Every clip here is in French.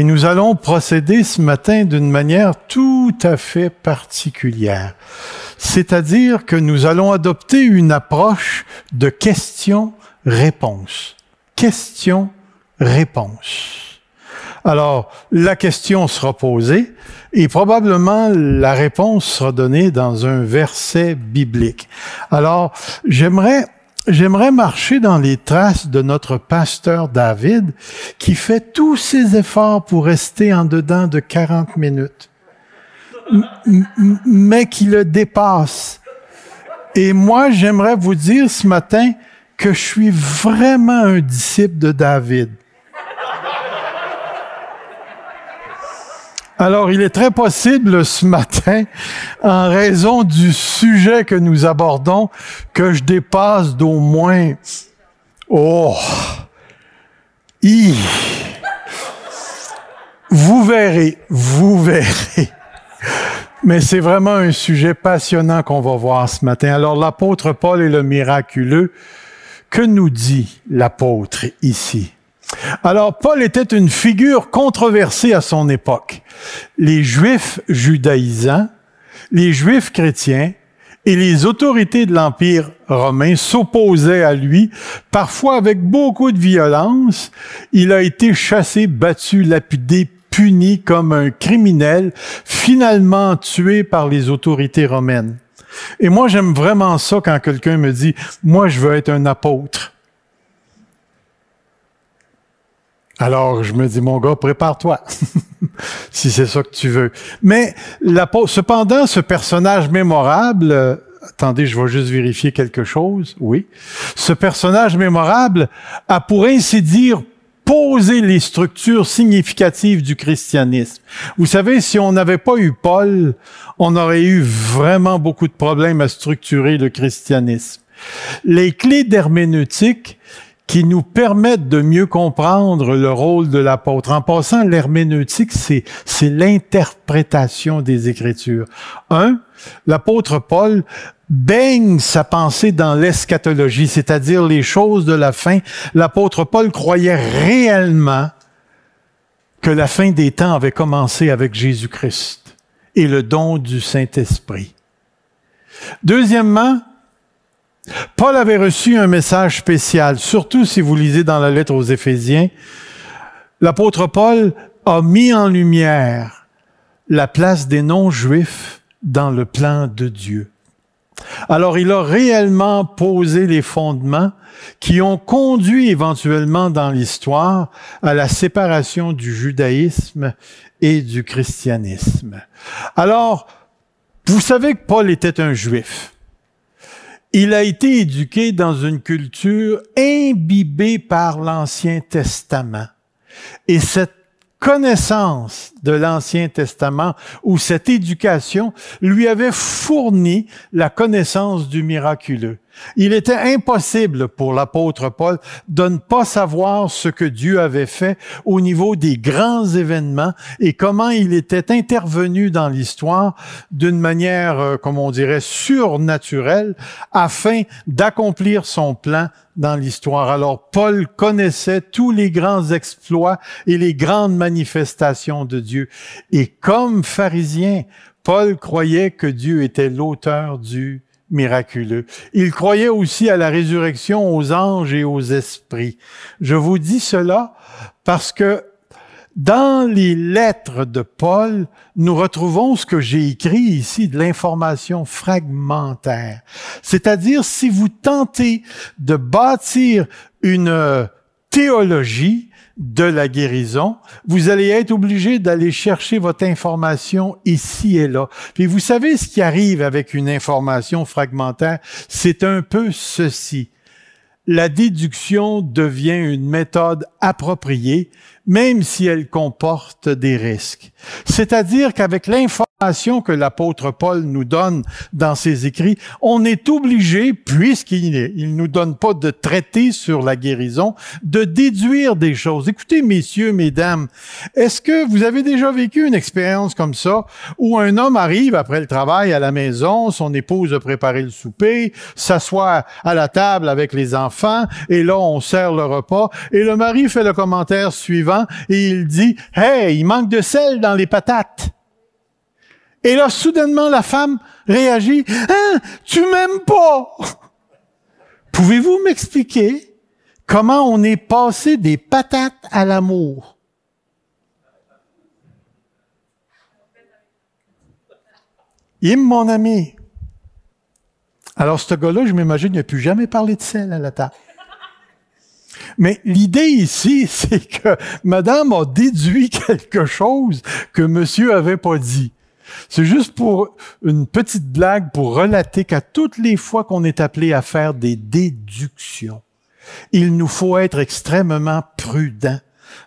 Et nous allons procéder ce matin d'une manière tout à fait particulière. C'est-à-dire que nous allons adopter une approche de question-réponse. Question-réponse. Alors, la question sera posée et probablement la réponse sera donnée dans un verset biblique. Alors, j'aimerais J'aimerais marcher dans les traces de notre pasteur David qui fait tous ses efforts pour rester en dedans de 40 minutes, mais qui le dépasse. Et moi, j'aimerais vous dire ce matin que je suis vraiment un disciple de David. Alors, il est très possible ce matin, en raison du sujet que nous abordons, que je dépasse d'au moins... Oh! I. Vous verrez, vous verrez. Mais c'est vraiment un sujet passionnant qu'on va voir ce matin. Alors, l'apôtre Paul est le miraculeux. Que nous dit l'apôtre ici? Alors, Paul était une figure controversée à son époque. Les Juifs judaïsants, les Juifs chrétiens et les autorités de l'Empire romain s'opposaient à lui, parfois avec beaucoup de violence. Il a été chassé, battu, lapidé, puni comme un criminel, finalement tué par les autorités romaines. Et moi, j'aime vraiment ça quand quelqu'un me dit, moi, je veux être un apôtre. Alors, je me dis, mon gars, prépare-toi, si c'est ça que tu veux. Mais cependant, ce personnage mémorable, euh, attendez, je vais juste vérifier quelque chose, oui. Ce personnage mémorable a, pour ainsi dire, posé les structures significatives du christianisme. Vous savez, si on n'avait pas eu Paul, on aurait eu vraiment beaucoup de problèmes à structurer le christianisme. Les clés d'herméneutique qui nous permettent de mieux comprendre le rôle de l'apôtre. En passant, l'herméneutique, c'est, l'interprétation des Écritures. Un, l'apôtre Paul baigne sa pensée dans l'eschatologie, c'est-à-dire les choses de la fin. L'apôtre Paul croyait réellement que la fin des temps avait commencé avec Jésus-Christ et le don du Saint-Esprit. Deuxièmement, Paul avait reçu un message spécial, surtout si vous lisez dans la lettre aux Éphésiens. L'apôtre Paul a mis en lumière la place des non-juifs dans le plan de Dieu. Alors il a réellement posé les fondements qui ont conduit éventuellement dans l'histoire à la séparation du judaïsme et du christianisme. Alors, vous savez que Paul était un juif. Il a été éduqué dans une culture imbibée par l'Ancien Testament. Et cette connaissance de l'Ancien Testament ou cette éducation lui avait fourni la connaissance du miraculeux. Il était impossible pour l'apôtre Paul de ne pas savoir ce que Dieu avait fait au niveau des grands événements et comment il était intervenu dans l'histoire d'une manière, euh, comme on dirait, surnaturelle afin d'accomplir son plan dans l'histoire. Alors Paul connaissait tous les grands exploits et les grandes manifestations de Dieu. Et comme pharisien, Paul croyait que Dieu était l'auteur du miraculeux. Il croyait aussi à la résurrection aux anges et aux esprits. Je vous dis cela parce que dans les lettres de Paul, nous retrouvons ce que j'ai écrit ici, de l'information fragmentaire. C'est-à-dire, si vous tentez de bâtir une théologie, de la guérison, vous allez être obligé d'aller chercher votre information ici et là. Puis vous savez ce qui arrive avec une information fragmentaire, c'est un peu ceci. La déduction devient une méthode appropriée, même si elle comporte des risques. C'est-à-dire qu'avec l'information que l'apôtre Paul nous donne dans ses écrits, on est obligé, puisqu'il il nous donne pas de traité sur la guérison, de déduire des choses. Écoutez, messieurs, mesdames, est-ce que vous avez déjà vécu une expérience comme ça où un homme arrive après le travail à la maison, son épouse a préparé le souper, s'assoit à la table avec les enfants et là on sert le repas et le mari fait le commentaire suivant et il dit, Hey, il manque de sel dans les patates. Et là, soudainement, la femme réagit, Hein, tu m'aimes pas! Pouvez-vous m'expliquer comment on est passé des patates à l'amour? Im, mon ami. Alors, ce gars-là, je m'imagine, n'a plus jamais parlé de sel à la table. Mais l'idée ici, c'est que madame a déduit quelque chose que monsieur avait pas dit. C'est juste pour une petite blague pour relater qu'à toutes les fois qu'on est appelé à faire des déductions, il nous faut être extrêmement prudent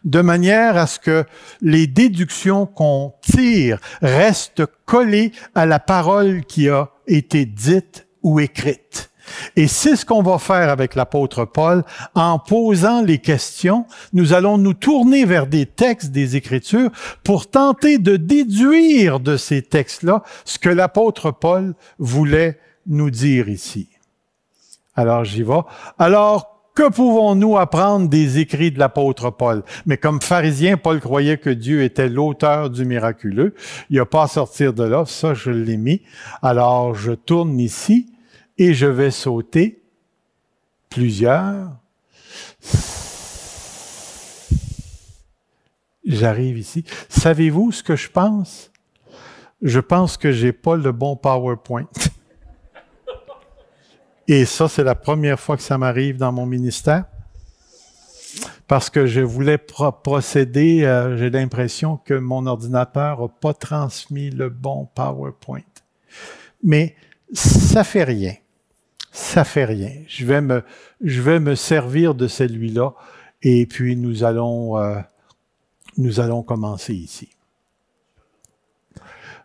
de manière à ce que les déductions qu'on tire restent collées à la parole qui a été dite ou écrite. Et c'est ce qu'on va faire avec l'apôtre Paul. En posant les questions, nous allons nous tourner vers des textes des Écritures pour tenter de déduire de ces textes-là ce que l'apôtre Paul voulait nous dire ici. Alors j'y vais. Alors, que pouvons-nous apprendre des écrits de l'apôtre Paul? Mais comme pharisien, Paul croyait que Dieu était l'auteur du miraculeux. Il a pas à sortir de là, ça je l'ai mis. Alors je tourne ici et je vais sauter plusieurs. J'arrive ici. Savez-vous ce que je pense? Je pense que j'ai pas le bon PowerPoint. Et ça, c'est la première fois que ça m'arrive dans mon ministère. Parce que je voulais procéder, euh, j'ai l'impression que mon ordinateur n'a pas transmis le bon PowerPoint. Mais ça fait rien ça fait rien. Je vais me, je vais me servir de celui-là et puis nous allons, euh, nous allons commencer ici.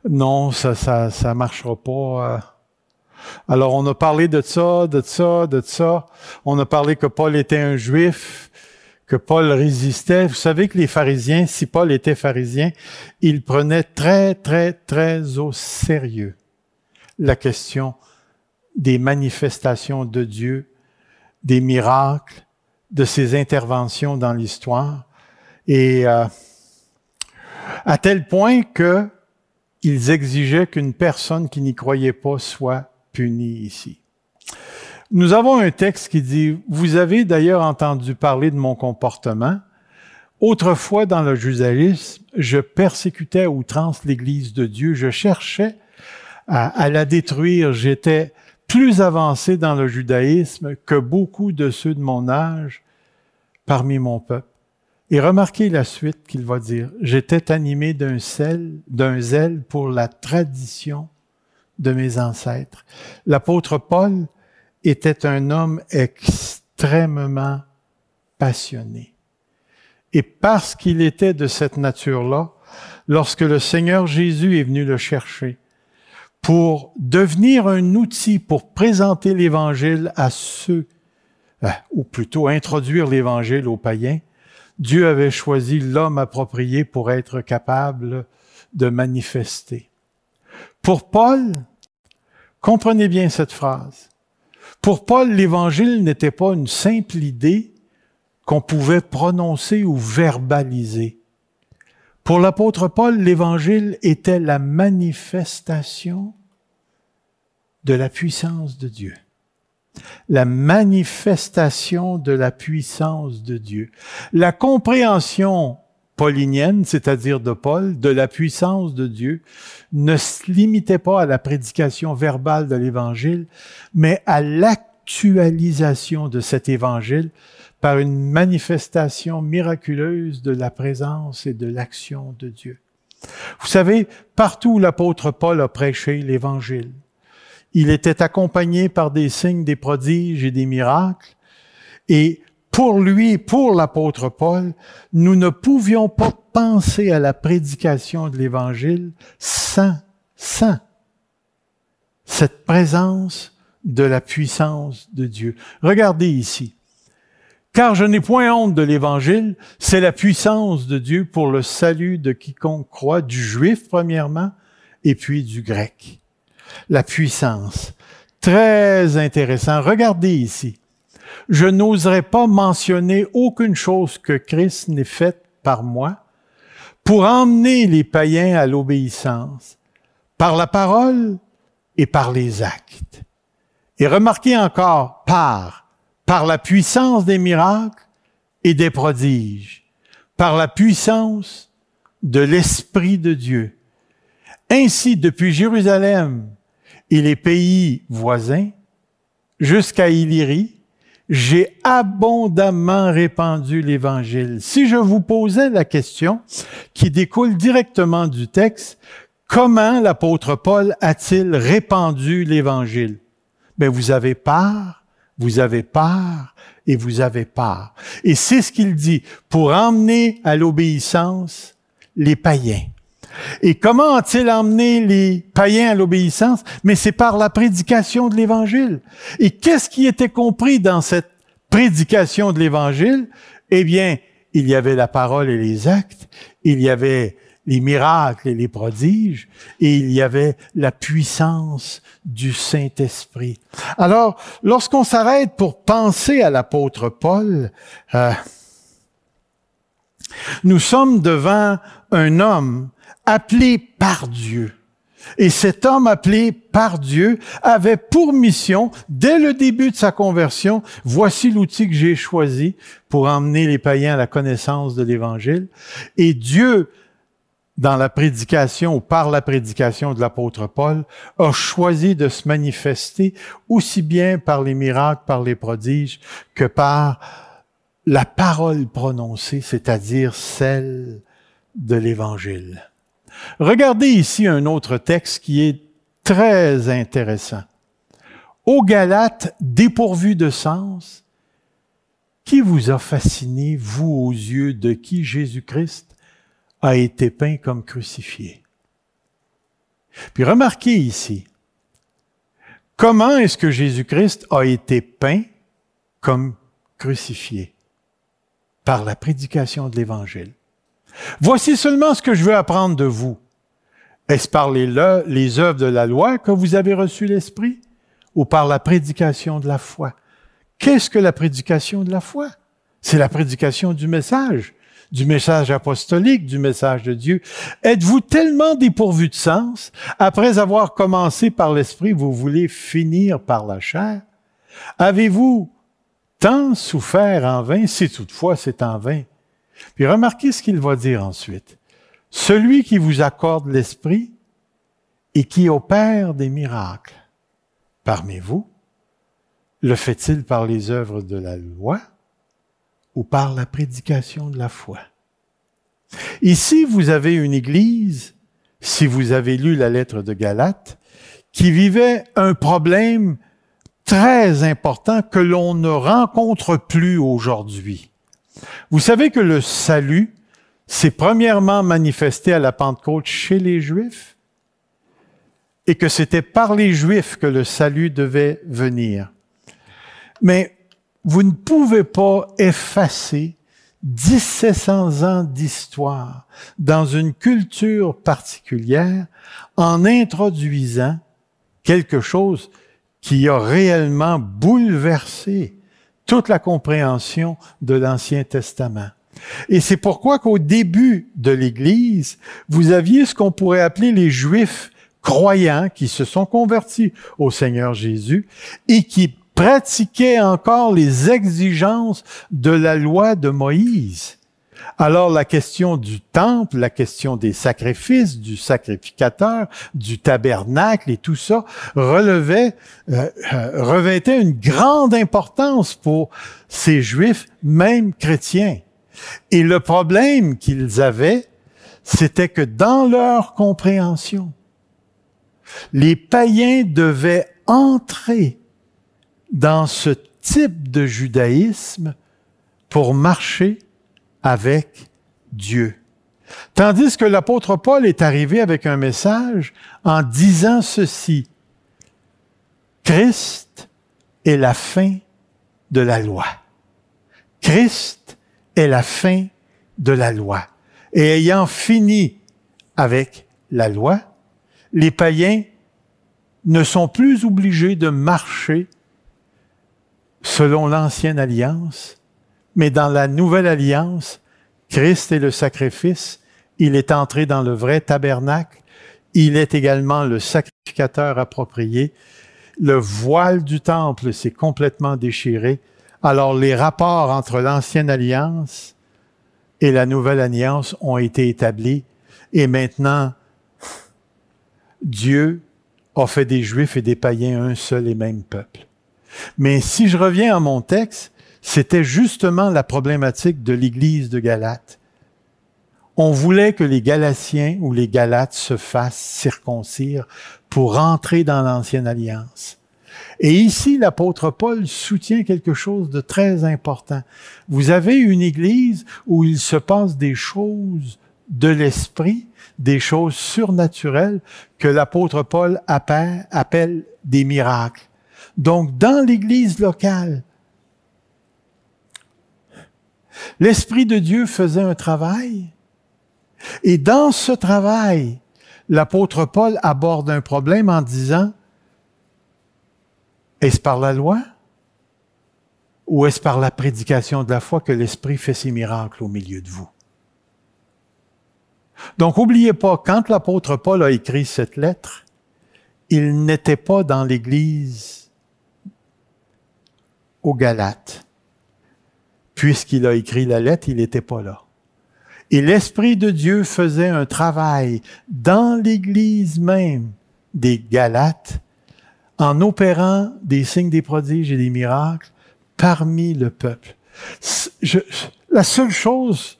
Non, ça, ça, ça marchera pas. Euh. Alors, on a parlé de ça, de ça, de ça. On a parlé que Paul était un juif, que Paul résistait. Vous savez que les pharisiens, si Paul était pharisien, il prenait très, très, très au sérieux la question des manifestations de Dieu, des miracles, de ses interventions dans l'histoire, et euh, à tel point que ils exigeaient qu'une personne qui n'y croyait pas soit punie ici. Nous avons un texte qui dit, vous avez d'ailleurs entendu parler de mon comportement. Autrefois, dans le judaïsme, je persécutais à outrance l'Église de Dieu. Je cherchais à, à la détruire. J'étais plus avancé dans le judaïsme que beaucoup de ceux de mon âge parmi mon peuple. Et remarquez la suite qu'il va dire. J'étais animé d'un d'un zèle pour la tradition de mes ancêtres. L'apôtre Paul était un homme extrêmement passionné. Et parce qu'il était de cette nature-là, lorsque le Seigneur Jésus est venu le chercher, pour devenir un outil pour présenter l'Évangile à ceux, euh, ou plutôt introduire l'Évangile aux païens, Dieu avait choisi l'homme approprié pour être capable de manifester. Pour Paul, comprenez bien cette phrase. Pour Paul, l'Évangile n'était pas une simple idée qu'on pouvait prononcer ou verbaliser. Pour l'apôtre Paul, l'évangile était la manifestation de la puissance de Dieu. La manifestation de la puissance de Dieu. La compréhension paulinienne, c'est-à-dire de Paul, de la puissance de Dieu, ne se limitait pas à la prédication verbale de l'Évangile, mais à l'actualisation de cet Évangile par une manifestation miraculeuse de la présence et de l'action de Dieu. Vous savez, partout où l'apôtre Paul a prêché l'Évangile, il était accompagné par des signes, des prodiges et des miracles. Et pour lui, pour l'apôtre Paul, nous ne pouvions pas penser à la prédication de l'Évangile sans sent cette présence de la puissance de Dieu. Regardez ici. Car je n'ai point honte de l'Évangile, c'est la puissance de Dieu pour le salut de quiconque croit, du juif premièrement, et puis du grec. La puissance. Très intéressant. Regardez ici. Je n'oserais pas mentionner aucune chose que Christ n'ait faite par moi pour emmener les païens à l'obéissance, par la parole et par les actes. Et remarquez encore, par, par la puissance des miracles et des prodiges, par la puissance de l'Esprit de Dieu. Ainsi, depuis Jérusalem et les pays voisins jusqu'à Illyrie, j'ai abondamment répandu l'Évangile. Si je vous posais la question qui découle directement du texte, comment l'apôtre Paul a-t-il répandu l'Évangile? Ben, vous avez part, vous avez part et vous avez part. Et c'est ce qu'il dit, pour emmener à l'obéissance les païens. Et comment a-t-il emmené les païens à l'obéissance? Mais c'est par la prédication de l'Évangile. Et qu'est-ce qui était compris dans cette prédication de l'Évangile? Eh bien, il y avait la parole et les actes, il y avait les miracles et les prodiges, et il y avait la puissance du Saint-Esprit. Alors, lorsqu'on s'arrête pour penser à l'apôtre Paul, euh, nous sommes devant un homme appelé par Dieu. Et cet homme appelé par Dieu avait pour mission, dès le début de sa conversion, voici l'outil que j'ai choisi pour emmener les païens à la connaissance de l'Évangile. Et Dieu, dans la prédication ou par la prédication de l'apôtre Paul, a choisi de se manifester aussi bien par les miracles, par les prodiges, que par la parole prononcée, c'est-à-dire celle de l'Évangile. Regardez ici un autre texte qui est très intéressant. Aux Galates, dépourvu de sens, qui vous a fasciné, vous, aux yeux de qui? Jésus-Christ a été peint comme crucifié? Puis remarquez ici, comment est-ce que Jésus-Christ a été peint comme crucifié? Par la prédication de l'Évangile. Voici seulement ce que je veux apprendre de vous. Est-ce par les, les œuvres de la loi que vous avez reçu l'Esprit ou par la prédication de la foi? Qu'est-ce que la prédication de la foi? C'est la prédication du message, du message apostolique, du message de Dieu. Êtes-vous tellement dépourvu de sens, après avoir commencé par l'Esprit, vous voulez finir par la chair? Avez-vous tant souffert en vain, si toutefois c'est en vain? Puis remarquez ce qu'il va dire ensuite. Celui qui vous accorde l'Esprit et qui opère des miracles parmi vous, le fait-il par les œuvres de la loi? Ou par la prédication de la foi? Ici, vous avez une Église, si vous avez lu la lettre de Galate, qui vivait un problème très important que l'on ne rencontre plus aujourd'hui. Vous savez que le salut s'est premièrement manifesté à la Pentecôte chez les Juifs et que c'était par les Juifs que le salut devait venir. Mais vous ne pouvez pas effacer 1700 ans d'histoire dans une culture particulière en introduisant quelque chose qui a réellement bouleversé toute la compréhension de l'Ancien Testament. Et c'est pourquoi qu'au début de l'Église, vous aviez ce qu'on pourrait appeler les Juifs croyants qui se sont convertis au Seigneur Jésus et qui pratiquaient encore les exigences de la loi de Moïse. Alors la question du temple, la question des sacrifices, du sacrificateur, du tabernacle et tout ça relevait, euh, euh, revêtait une grande importance pour ces juifs, même chrétiens. Et le problème qu'ils avaient, c'était que dans leur compréhension, les païens devaient entrer dans ce type de judaïsme pour marcher avec Dieu. Tandis que l'apôtre Paul est arrivé avec un message en disant ceci. Christ est la fin de la loi. Christ est la fin de la loi. Et ayant fini avec la loi, les païens ne sont plus obligés de marcher selon l'ancienne alliance, mais dans la nouvelle alliance, Christ est le sacrifice, il est entré dans le vrai tabernacle, il est également le sacrificateur approprié, le voile du temple s'est complètement déchiré, alors les rapports entre l'ancienne alliance et la nouvelle alliance ont été établis, et maintenant, Dieu a fait des Juifs et des païens un seul et même peuple. Mais si je reviens à mon texte, c'était justement la problématique de l'Église de Galate. On voulait que les Galatiens ou les Galates se fassent circoncire pour entrer dans l'ancienne alliance. Et ici, l'apôtre Paul soutient quelque chose de très important. Vous avez une Église où il se passe des choses de l'esprit, des choses surnaturelles que l'apôtre Paul appelle, appelle des miracles. Donc, dans l'Église locale, l'Esprit de Dieu faisait un travail. Et dans ce travail, l'apôtre Paul aborde un problème en disant, est-ce par la loi ou est-ce par la prédication de la foi que l'Esprit fait ses miracles au milieu de vous? Donc, n'oubliez pas, quand l'apôtre Paul a écrit cette lettre, il n'était pas dans l'Église Galates. Puisqu'il a écrit la lettre, il n'était pas là. Et l'Esprit de Dieu faisait un travail dans l'Église même des Galates en opérant des signes, des prodiges et des miracles parmi le peuple. La seule chose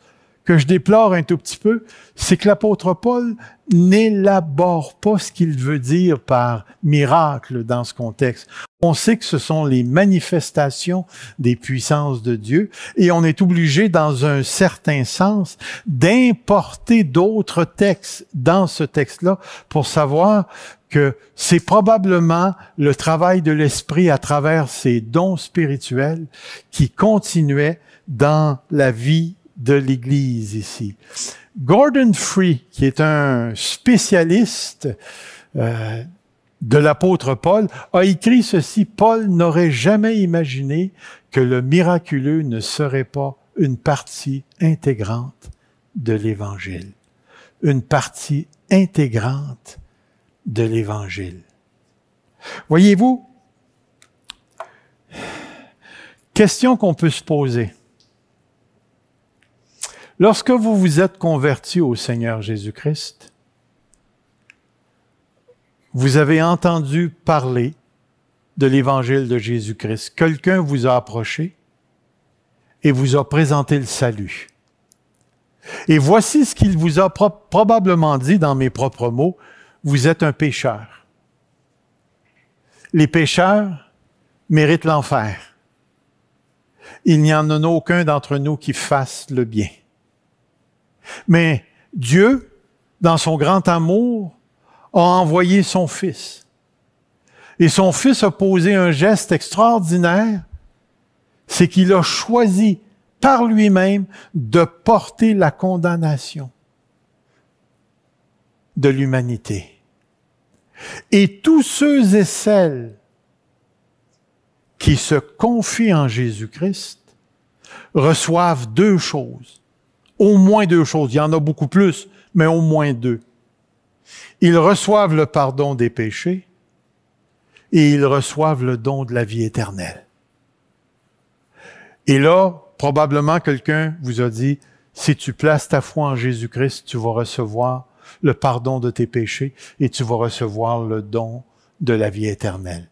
que je déplore un tout petit peu, c'est que l'apôtre Paul n'élabore pas ce qu'il veut dire par miracle dans ce contexte. On sait que ce sont les manifestations des puissances de Dieu et on est obligé, dans un certain sens, d'importer d'autres textes dans ce texte-là pour savoir que c'est probablement le travail de l'Esprit à travers ces dons spirituels qui continuait dans la vie de l'Église ici. Gordon Free, qui est un spécialiste euh, de l'apôtre Paul, a écrit ceci. Paul n'aurait jamais imaginé que le miraculeux ne serait pas une partie intégrante de l'Évangile. Une partie intégrante de l'Évangile. Voyez-vous, question qu'on peut se poser. Lorsque vous vous êtes converti au Seigneur Jésus-Christ, vous avez entendu parler de l'évangile de Jésus-Christ. Quelqu'un vous a approché et vous a présenté le salut. Et voici ce qu'il vous a probablement dit dans mes propres mots. Vous êtes un pécheur. Les pécheurs méritent l'enfer. Il n'y en a aucun d'entre nous qui fasse le bien. Mais Dieu, dans son grand amour, a envoyé son Fils. Et son Fils a posé un geste extraordinaire, c'est qu'il a choisi par lui-même de porter la condamnation de l'humanité. Et tous ceux et celles qui se confient en Jésus-Christ reçoivent deux choses au moins deux choses. Il y en a beaucoup plus, mais au moins deux. Ils reçoivent le pardon des péchés et ils reçoivent le don de la vie éternelle. Et là, probablement quelqu'un vous a dit, si tu places ta foi en Jésus-Christ, tu vas recevoir le pardon de tes péchés et tu vas recevoir le don de la vie éternelle.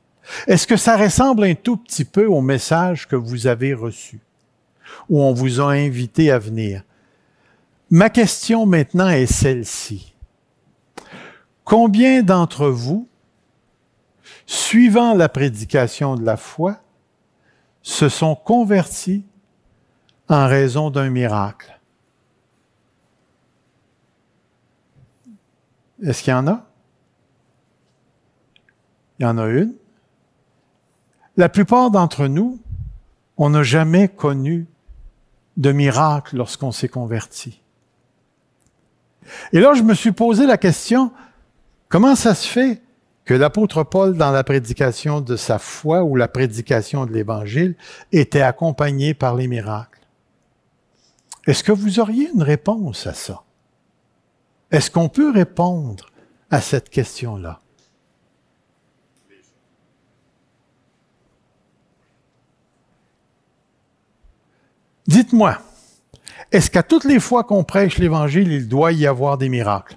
Est-ce que ça ressemble un tout petit peu au message que vous avez reçu, où on vous a invité à venir? Ma question maintenant est celle-ci. Combien d'entre vous, suivant la prédication de la foi, se sont convertis en raison d'un miracle? Est-ce qu'il y en a? Il y en a une. La plupart d'entre nous, on n'a jamais connu de miracle lorsqu'on s'est converti. Et là, je me suis posé la question, comment ça se fait que l'apôtre Paul, dans la prédication de sa foi ou la prédication de l'Évangile, était accompagné par les miracles? Est-ce que vous auriez une réponse à ça? Est-ce qu'on peut répondre à cette question-là? Dites-moi, est-ce qu'à toutes les fois qu'on prêche l'Évangile, il doit y avoir des miracles?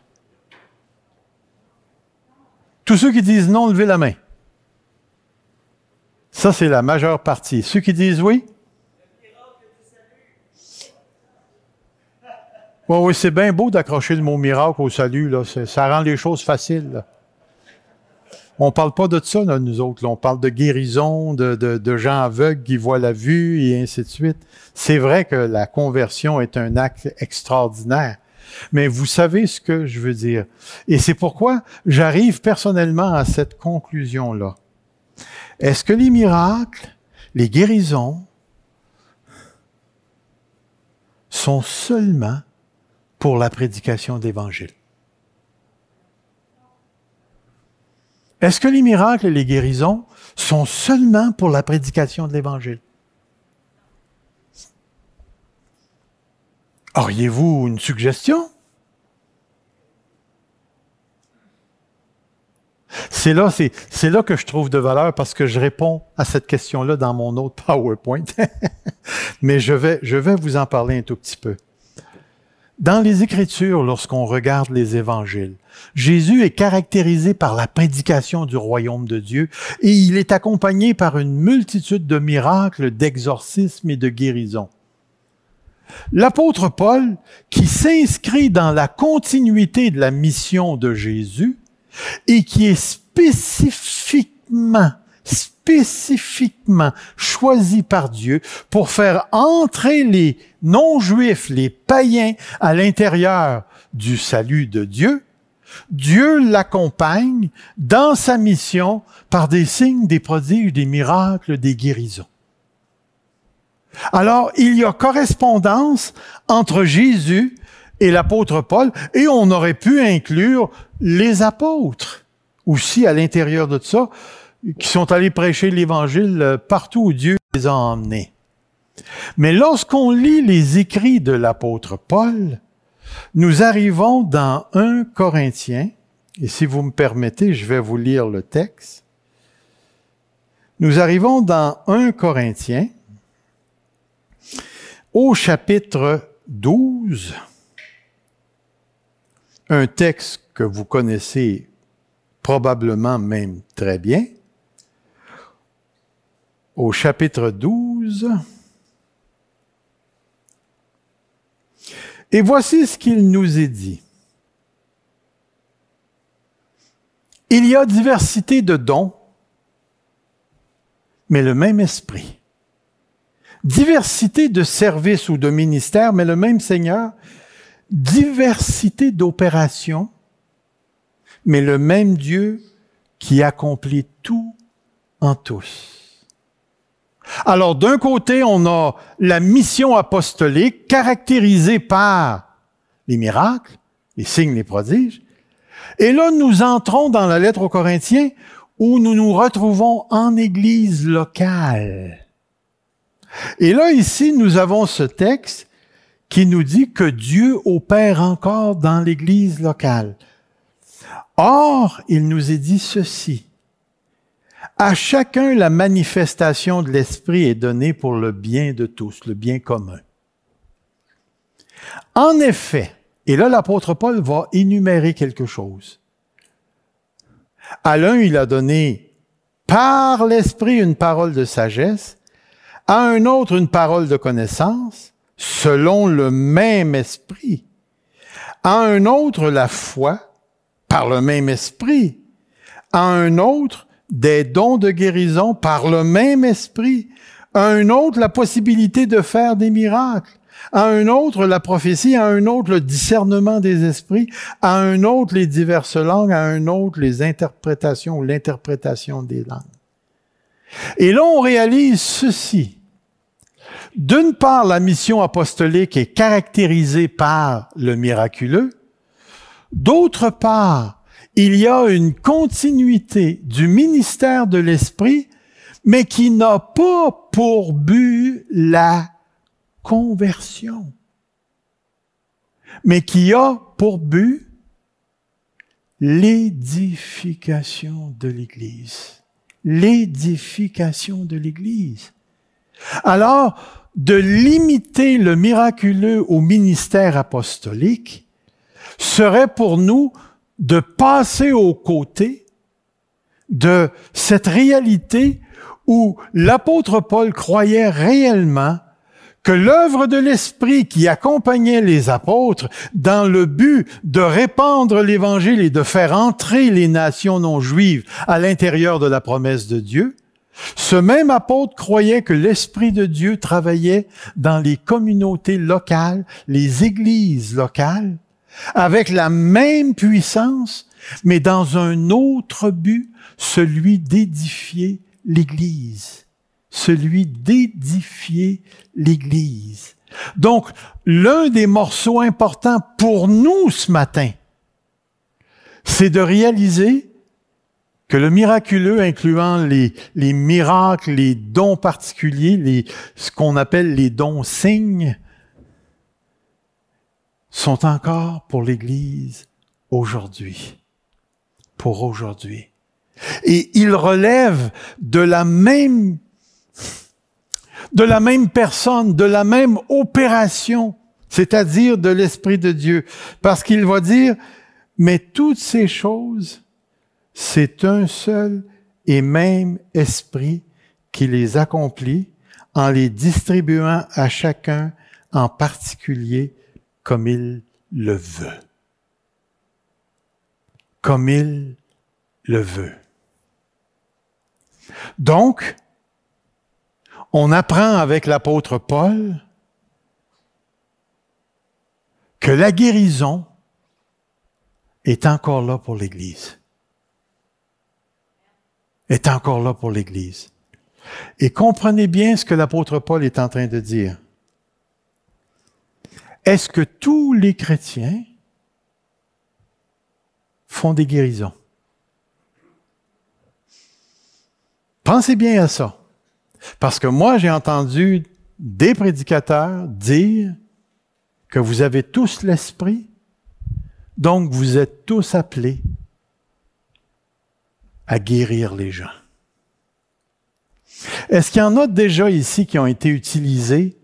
Tous ceux qui disent non, levez la main. Ça, c'est la majeure partie. Ceux qui disent oui? Oui, oui, c'est bien beau d'accrocher le mot miracle au salut. Ça rend les choses faciles. On parle pas de ça, nous autres. On parle de guérison, de, de, gens aveugles qui voient la vue et ainsi de suite. C'est vrai que la conversion est un acte extraordinaire. Mais vous savez ce que je veux dire. Et c'est pourquoi j'arrive personnellement à cette conclusion-là. Est-ce que les miracles, les guérisons, sont seulement pour la prédication d'Évangile? Est-ce que les miracles et les guérisons sont seulement pour la prédication de l'Évangile? Auriez-vous une suggestion? C'est là, que je trouve de valeur parce que je réponds à cette question-là dans mon autre PowerPoint. Mais je vais vous en parler un tout petit peu. Dans les Écritures, lorsqu'on regarde les évangiles, Jésus est caractérisé par la prédication du royaume de Dieu et il est accompagné par une multitude de miracles, d'exorcismes et de guérisons. L'apôtre Paul, qui s'inscrit dans la continuité de la mission de Jésus et qui est spécifiquement spécifiquement choisi par Dieu pour faire entrer les non-juifs, les païens à l'intérieur du salut de Dieu, Dieu l'accompagne dans sa mission par des signes, des prodiges, des miracles, des guérisons. Alors, il y a correspondance entre Jésus et l'apôtre Paul, et on aurait pu inclure les apôtres aussi à l'intérieur de ça qui sont allés prêcher l'Évangile euh, partout où Dieu les a emmenés. Mais lorsqu'on lit les écrits de l'apôtre Paul, nous arrivons dans 1 Corinthiens, et si vous me permettez, je vais vous lire le texte. Nous arrivons dans 1 Corinthiens, au chapitre 12, un texte que vous connaissez probablement même très bien au chapitre 12. Et voici ce qu'il nous est dit. Il y a diversité de dons, mais le même esprit. Diversité de services ou de ministères, mais le même Seigneur. Diversité d'opérations, mais le même Dieu qui accomplit tout en tous. Alors, d'un côté, on a la mission apostolique caractérisée par les miracles, les signes, les prodiges. Et là, nous entrons dans la lettre aux Corinthiens où nous nous retrouvons en église locale. Et là, ici, nous avons ce texte qui nous dit que Dieu opère encore dans l'église locale. Or, il nous est dit ceci. À chacun, la manifestation de l'Esprit est donnée pour le bien de tous, le bien commun. En effet, et là l'apôtre Paul va énumérer quelque chose. À l'un, il a donné par l'Esprit une parole de sagesse, à un autre une parole de connaissance, selon le même Esprit, à un autre la foi, par le même Esprit, à un autre des dons de guérison par le même esprit, à un autre la possibilité de faire des miracles, à un autre la prophétie, à un autre le discernement des esprits, à un autre les diverses langues, à un autre les interprétations ou l'interprétation des langues. Et là, on réalise ceci. D'une part, la mission apostolique est caractérisée par le miraculeux. D'autre part, il y a une continuité du ministère de l'Esprit, mais qui n'a pas pour but la conversion, mais qui a pour but l'édification de l'Église. L'édification de l'Église. Alors, de limiter le miraculeux au ministère apostolique serait pour nous de passer aux côtés de cette réalité où l'apôtre Paul croyait réellement que l'œuvre de l'Esprit qui accompagnait les apôtres dans le but de répandre l'Évangile et de faire entrer les nations non juives à l'intérieur de la promesse de Dieu, ce même apôtre croyait que l'Esprit de Dieu travaillait dans les communautés locales, les églises locales, avec la même puissance, mais dans un autre but, celui d'édifier l'Église. Celui d'édifier l'Église. Donc, l'un des morceaux importants pour nous ce matin, c'est de réaliser que le miraculeux, incluant les, les miracles, les dons particuliers, ce qu'on appelle les dons signes, sont encore pour l'Église aujourd'hui. Pour aujourd'hui. Et ils relèvent de la même, de la même personne, de la même opération, c'est-à-dire de l'Esprit de Dieu. Parce qu'il va dire, mais toutes ces choses c'est un seul et même esprit qui les accomplit en les distribuant à chacun en particulier comme il le veut. Comme il le veut. Donc, on apprend avec l'apôtre Paul que la guérison est encore là pour l'Église est encore là pour l'Église. Et comprenez bien ce que l'apôtre Paul est en train de dire. Est-ce que tous les chrétiens font des guérisons? Pensez bien à ça. Parce que moi, j'ai entendu des prédicateurs dire que vous avez tous l'esprit, donc vous êtes tous appelés à guérir les gens. Est-ce qu'il y en a déjà ici qui ont été utilisés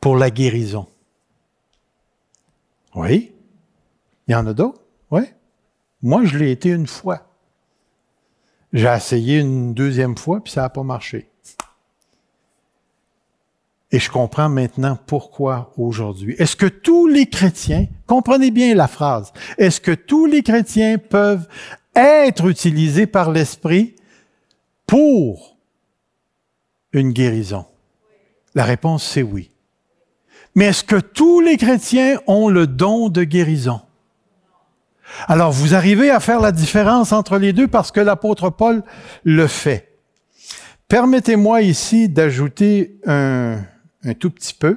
pour la guérison? Oui. Il y en a d'autres? Oui. Moi, je l'ai été une fois. J'ai essayé une deuxième fois, puis ça n'a pas marché. Et je comprends maintenant pourquoi aujourd'hui. Est-ce que tous les chrétiens, comprenez bien la phrase, est-ce que tous les chrétiens peuvent être utilisé par l'Esprit pour une guérison? La réponse, c'est oui. Mais est-ce que tous les chrétiens ont le don de guérison? Alors, vous arrivez à faire la différence entre les deux parce que l'apôtre Paul le fait. Permettez-moi ici d'ajouter un, tout petit peu.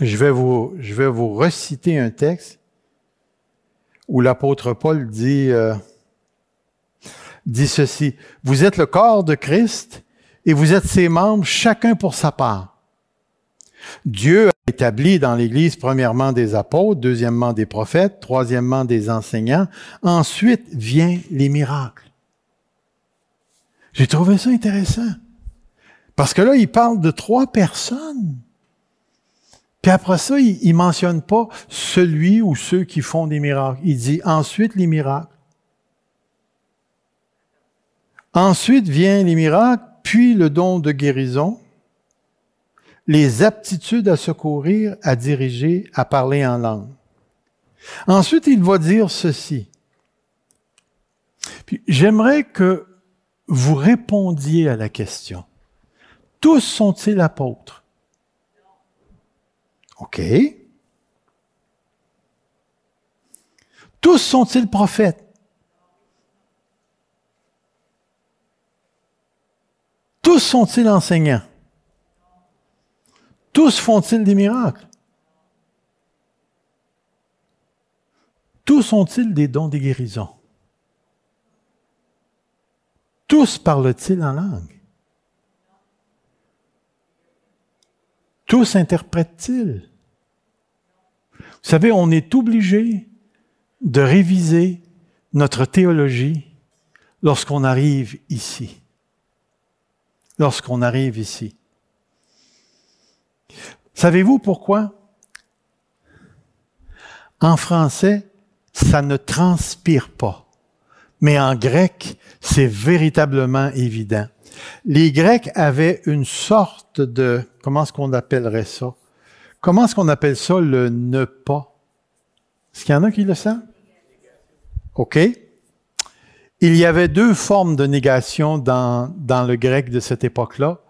Je vais vous, je vais vous reciter un texte où l'apôtre Paul dit, euh, dit ceci. Vous êtes le corps de Christ et vous êtes ses membres, chacun pour sa part. Dieu a établi dans l'Église premièrement des apôtres, deuxièmement des prophètes, troisièmement des enseignants. Ensuite vient les miracles. J'ai trouvé ça intéressant. Parce que là, il parle de trois personnes puis après ça, il, ne mentionne pas celui ou ceux qui font des miracles. Il dit ensuite les miracles. Ensuite vient les miracles, puis le don de guérison, les aptitudes à secourir, à diriger, à parler en langue. Ensuite, il va dire ceci. J'aimerais que vous répondiez à la question. Tous sont-ils apôtres? OK. Tous sont-ils prophètes? Tous sont-ils enseignants? Tous font-ils des miracles? Tous ont-ils des dons de guérison? Tous parlent-ils en langue? Tous interprètent-ils? Vous savez, on est obligé de réviser notre théologie lorsqu'on arrive ici. Lorsqu'on arrive ici. Savez-vous pourquoi? En français, ça ne transpire pas. Mais en grec, c'est véritablement évident. Les Grecs avaient une sorte de, comment est-ce qu'on appellerait ça? Comment est-ce qu'on appelle ça le ne pas? Est-ce qu'il y en a qui le savent? OK. Il y avait deux formes de négation dans, dans le grec de cette époque-là.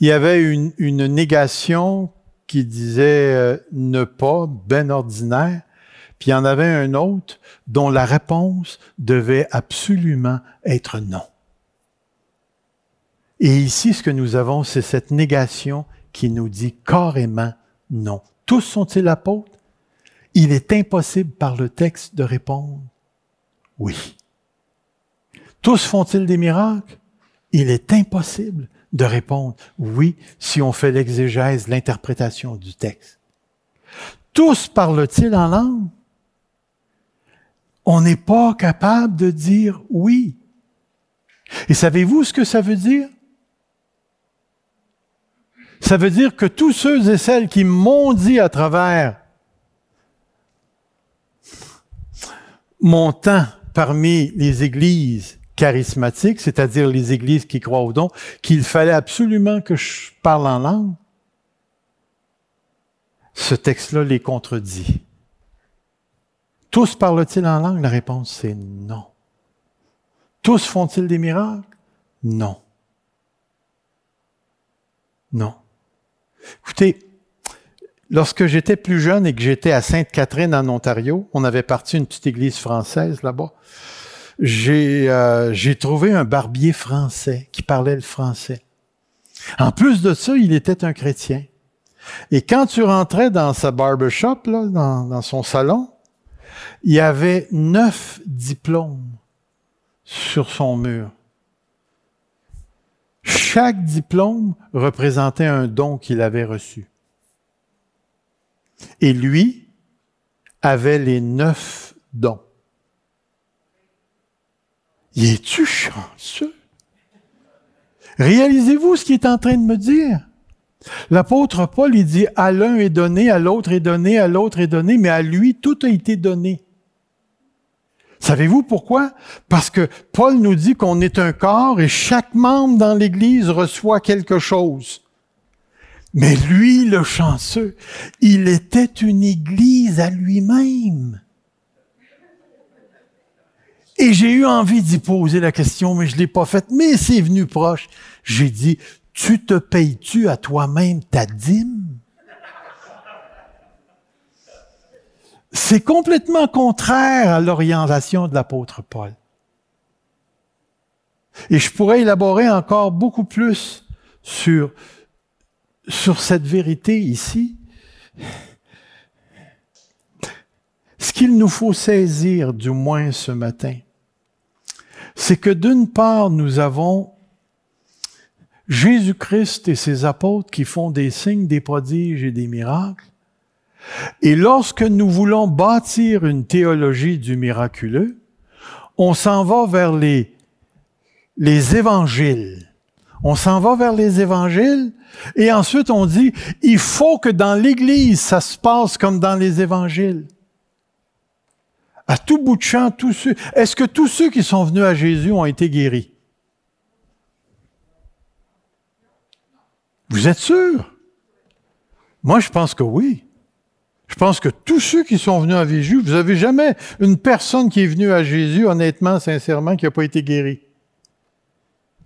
Il y avait une, une négation qui disait euh, ne pas, ben ordinaire, puis il y en avait un autre dont la réponse devait absolument être non. Et ici, ce que nous avons, c'est cette négation qui nous dit carrément non. Tous sont-ils apôtres? Il est impossible par le texte de répondre oui. Tous font-ils des miracles? Il est impossible de répondre oui si on fait l'exégèse, l'interprétation du texte. Tous parlent-ils en langue? On n'est pas capable de dire oui. Et savez-vous ce que ça veut dire? Ça veut dire que tous ceux et celles qui m'ont dit à travers mon temps parmi les églises charismatiques, c'est-à-dire les églises qui croient au don, qu'il fallait absolument que je parle en langue, ce texte-là les contredit. Tous parlent-ils en langue? La réponse, c'est non. Tous font-ils des miracles? Non. Non. Écoutez, lorsque j'étais plus jeune et que j'étais à Sainte-Catherine en Ontario, on avait parti une petite église française là-bas. J'ai euh, trouvé un barbier français qui parlait le français. En plus de ça, il était un chrétien. Et quand tu rentrais dans sa barbershop, là, dans, dans son salon, il y avait neuf diplômes sur son mur. Chaque diplôme représentait un don qu'il avait reçu. Et lui avait les neuf dons. Y es-tu chanceux? Réalisez-vous ce qu'il est en train de me dire? L'apôtre Paul, il dit, à l'un est donné, à l'autre est donné, à l'autre est donné, mais à lui, tout a été donné. Savez-vous pourquoi? Parce que Paul nous dit qu'on est un corps et chaque membre dans l'Église reçoit quelque chose. Mais lui, le chanceux, il était une Église à lui-même. Et j'ai eu envie d'y poser la question, mais je l'ai pas faite, mais c'est venu proche. J'ai dit, tu te payes-tu à toi-même ta dîme? C'est complètement contraire à l'orientation de l'apôtre Paul. Et je pourrais élaborer encore beaucoup plus sur, sur cette vérité ici. Ce qu'il nous faut saisir, du moins ce matin, c'est que d'une part, nous avons Jésus-Christ et ses apôtres qui font des signes, des prodiges et des miracles. Et lorsque nous voulons bâtir une théologie du miraculeux, on s'en va vers les, les évangiles. On s'en va vers les évangiles et ensuite on dit, il faut que dans l'Église, ça se passe comme dans les évangiles. À tout bout de champ, tous ceux. Est-ce que tous ceux qui sont venus à Jésus ont été guéris? Vous êtes sûr? Moi, je pense que oui. Je pense que tous ceux qui sont venus à Jésus, vous avez jamais une personne qui est venue à Jésus, honnêtement, sincèrement, qui n'a pas été guérie.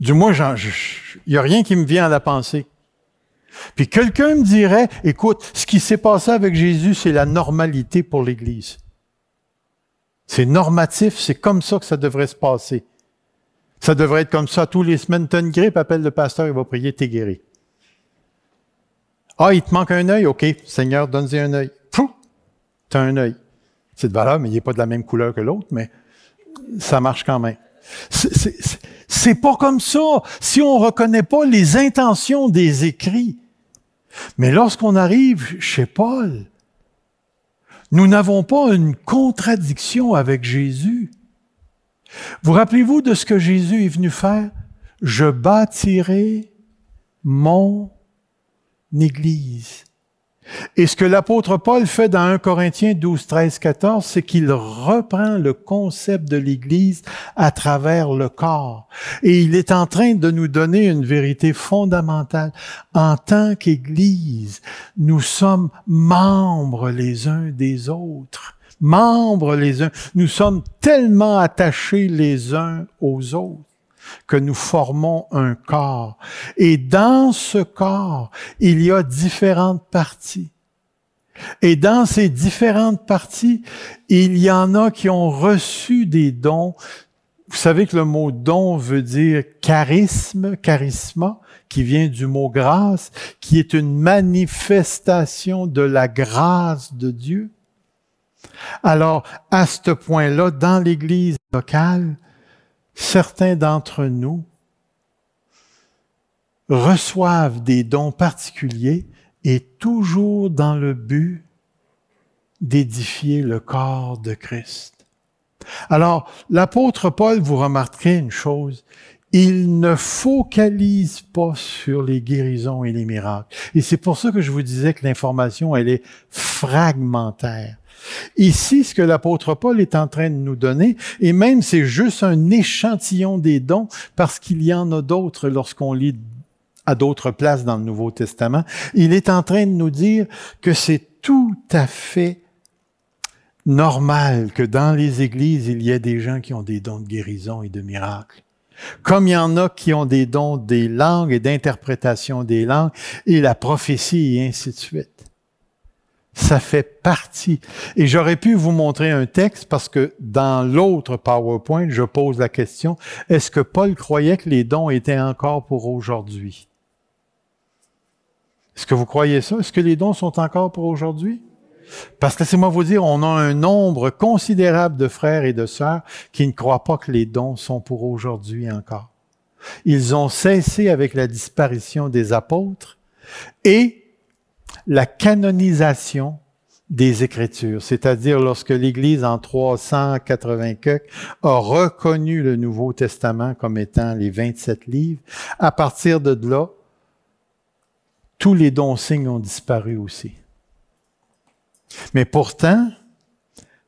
Du moins, il n'y a rien qui me vient à la pensée. Puis quelqu'un me dirait, écoute, ce qui s'est passé avec Jésus, c'est la normalité pour l'Église. C'est normatif, c'est comme ça que ça devrait se passer. Ça devrait être comme ça tous les semaines. T'as une grippe, appelle le pasteur, il va prier, t'es guéri. Ah, il te manque un œil, OK, Seigneur, donne-y un œil. Tu as un œil. C'est de valeur, mais il n'est pas de la même couleur que l'autre, mais ça marche quand même. C'est pas comme ça si on reconnaît pas les intentions des écrits. Mais lorsqu'on arrive chez Paul, nous n'avons pas une contradiction avec Jésus. Vous rappelez-vous de ce que Jésus est venu faire? Je bâtirai mon Église. Et ce que l'apôtre Paul fait dans 1 Corinthiens 12, 13, 14, c'est qu'il reprend le concept de l'Église à travers le corps. Et il est en train de nous donner une vérité fondamentale. En tant qu'Église, nous sommes membres les uns des autres. Membres les uns. Nous sommes tellement attachés les uns aux autres que nous formons un corps. Et dans ce corps, il y a différentes parties. Et dans ces différentes parties, il y en a qui ont reçu des dons. Vous savez que le mot don veut dire charisme, charisma, qui vient du mot grâce, qui est une manifestation de la grâce de Dieu. Alors, à ce point-là, dans l'Église locale, certains d'entre nous reçoivent des dons particuliers et toujours dans le but d'édifier le corps de Christ. Alors, l'apôtre Paul, vous remarquerez une chose, il ne focalise pas sur les guérisons et les miracles. Et c'est pour ça que je vous disais que l'information, elle est fragmentaire. Ici, ce que l'apôtre Paul est en train de nous donner, et même c'est juste un échantillon des dons, parce qu'il y en a d'autres lorsqu'on lit à d'autres places dans le Nouveau Testament, il est en train de nous dire que c'est tout à fait normal que dans les églises, il y ait des gens qui ont des dons de guérison et de miracles. Comme il y en a qui ont des dons des langues et d'interprétation des langues et la prophétie et ainsi de suite. Ça fait partie. Et j'aurais pu vous montrer un texte parce que dans l'autre PowerPoint, je pose la question, est-ce que Paul croyait que les dons étaient encore pour aujourd'hui? Est-ce que vous croyez ça? Est-ce que les dons sont encore pour aujourd'hui? Parce que laissez-moi vous dire, on a un nombre considérable de frères et de sœurs qui ne croient pas que les dons sont pour aujourd'hui encore. Ils ont cessé avec la disparition des apôtres et la canonisation des Écritures, c'est-à-dire lorsque l'Église en 380 a reconnu le Nouveau Testament comme étant les 27 livres, à partir de là, tous les dons signes ont disparu aussi. Mais pourtant,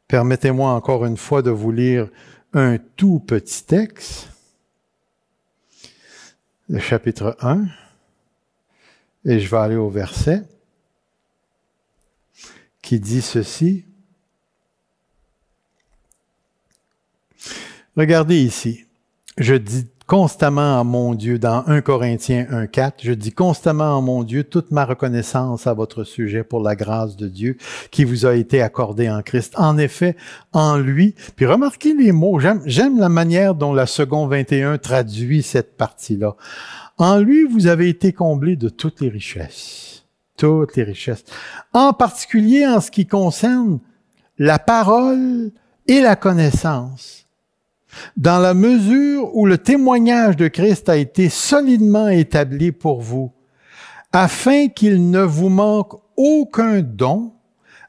permettez-moi encore une fois de vous lire un tout petit texte, le chapitre 1, et je vais aller au verset dit ceci. Regardez ici. Je dis constamment à mon Dieu, dans 1 Corinthiens 1.4, je dis constamment à mon Dieu toute ma reconnaissance à votre sujet pour la grâce de Dieu qui vous a été accordée en Christ. En effet, en lui, puis remarquez les mots, j'aime la manière dont la seconde 21 traduit cette partie-là. En lui, vous avez été comblés de toutes les richesses toutes les richesses. En particulier en ce qui concerne la parole et la connaissance. Dans la mesure où le témoignage de Christ a été solidement établi pour vous, afin qu'il ne vous manque aucun don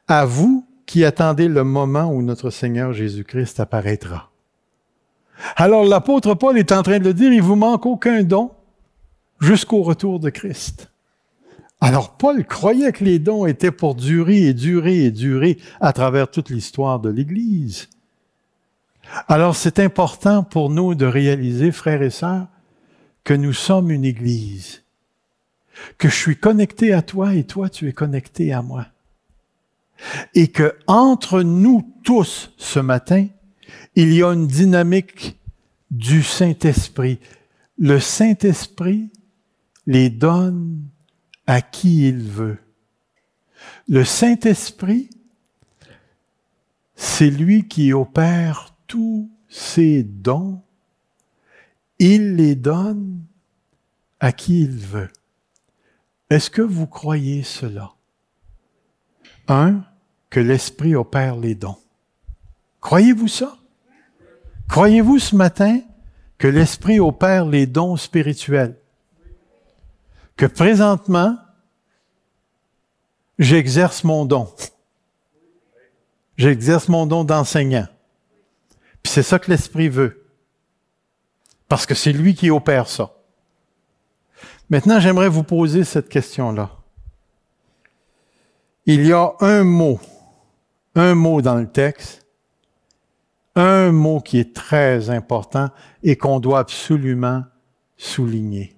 à vous qui attendez le moment où notre Seigneur Jésus-Christ apparaîtra. Alors l'apôtre Paul est en train de le dire, il vous manque aucun don jusqu'au retour de Christ. Alors Paul croyait que les dons étaient pour durer et durer et durer à travers toute l'histoire de l'Église. Alors c'est important pour nous de réaliser, frères et sœurs, que nous sommes une Église, que je suis connecté à toi et toi tu es connecté à moi. Et que entre nous tous ce matin, il y a une dynamique du Saint-Esprit, le Saint-Esprit les donne à qui il veut. Le Saint-Esprit, c'est lui qui opère tous ses dons. Il les donne à qui il veut. Est-ce que vous croyez cela? Un, que l'Esprit opère les dons. Croyez-vous ça? Croyez-vous ce matin que l'Esprit opère les dons spirituels? Que présentement, j'exerce mon don. J'exerce mon don d'enseignant. Puis c'est ça que l'Esprit veut. Parce que c'est lui qui opère ça. Maintenant, j'aimerais vous poser cette question-là. Il y a un mot, un mot dans le texte, un mot qui est très important et qu'on doit absolument souligner.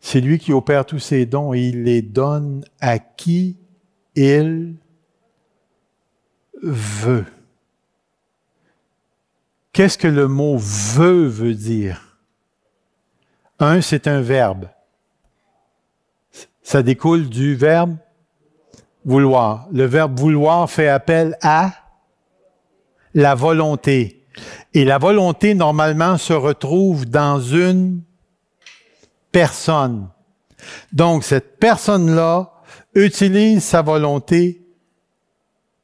C'est lui qui opère tous ses dons et il les donne à qui il veut. Qu'est-ce que le mot veut veut dire? Un, c'est un verbe. Ça découle du verbe vouloir. Le verbe vouloir fait appel à la volonté. Et la volonté, normalement, se retrouve dans une personne. Donc, cette personne-là utilise sa volonté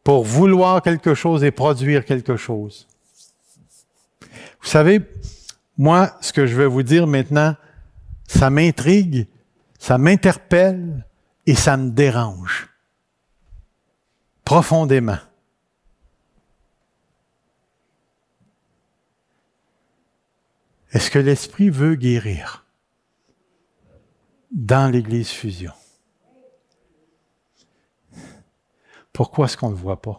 pour vouloir quelque chose et produire quelque chose. Vous savez, moi, ce que je vais vous dire maintenant, ça m'intrigue, ça m'interpelle et ça me dérange profondément. Est-ce que l'Esprit veut guérir? Dans l'Église fusion? Pourquoi est-ce qu'on ne le voit pas?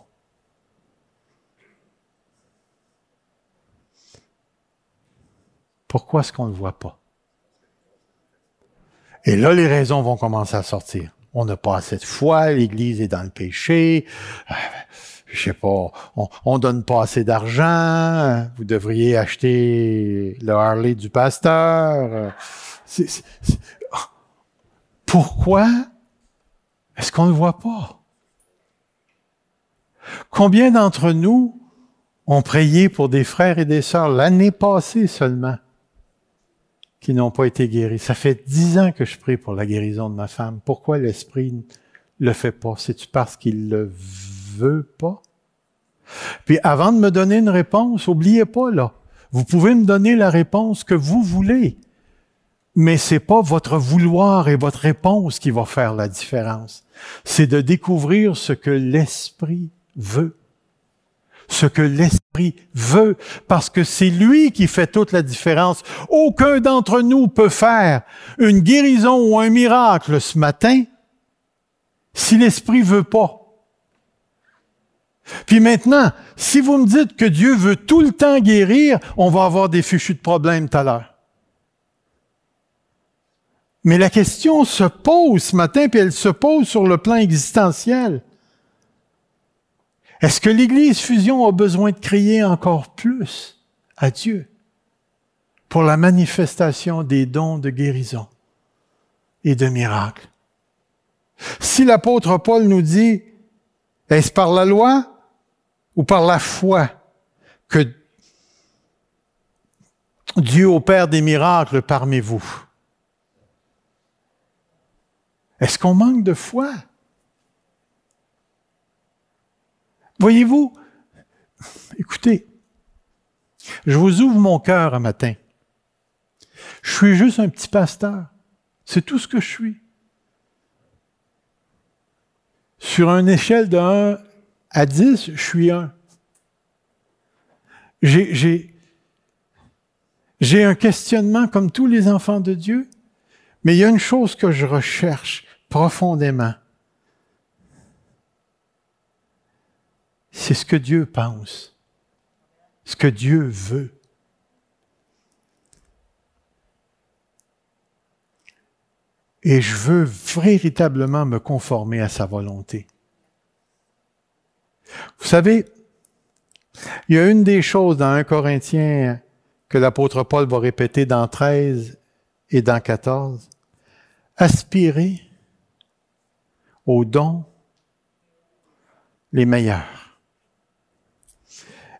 Pourquoi est-ce qu'on ne le voit pas? Et là, les raisons vont commencer à sortir. On n'a pas assez de foi, l'Église est dans le péché, euh, je sais pas, on, ne donne pas assez d'argent, vous devriez acheter le Harley du pasteur. Pourquoi est-ce qu'on ne voit pas? Combien d'entre nous ont prié pour des frères et des sœurs l'année passée seulement qui n'ont pas été guéris? Ça fait dix ans que je prie pour la guérison de ma femme. Pourquoi l'Esprit ne le fait pas? C'est-tu parce qu'il le veut pas? Puis avant de me donner une réponse, oubliez pas là. Vous pouvez me donner la réponse que vous voulez, mais c'est pas votre vouloir et votre réponse qui va faire la différence. C'est de découvrir ce que l'esprit veut. Ce que l'esprit veut, parce que c'est lui qui fait toute la différence. Aucun d'entre nous peut faire une guérison ou un miracle ce matin si l'esprit veut pas. Puis maintenant, si vous me dites que Dieu veut tout le temps guérir, on va avoir des fichus de problèmes tout à l'heure. Mais la question se pose ce matin, puis elle se pose sur le plan existentiel. Est-ce que l'Église Fusion a besoin de crier encore plus à Dieu pour la manifestation des dons de guérison et de miracles? Si l'apôtre Paul nous dit, est-ce par la loi ou par la foi que Dieu opère des miracles parmi vous? Est-ce qu'on manque de foi? Voyez-vous, écoutez, je vous ouvre mon cœur un matin. Je suis juste un petit pasteur. C'est tout ce que je suis. Sur une échelle de 1 à 10, je suis un. J'ai un questionnement comme tous les enfants de Dieu, mais il y a une chose que je recherche profondément. C'est ce que Dieu pense, ce que Dieu veut. Et je veux véritablement me conformer à sa volonté. Vous savez, il y a une des choses dans 1 Corinthiens que l'apôtre Paul va répéter dans 13 et dans 14. Aspirez aux dons les meilleurs.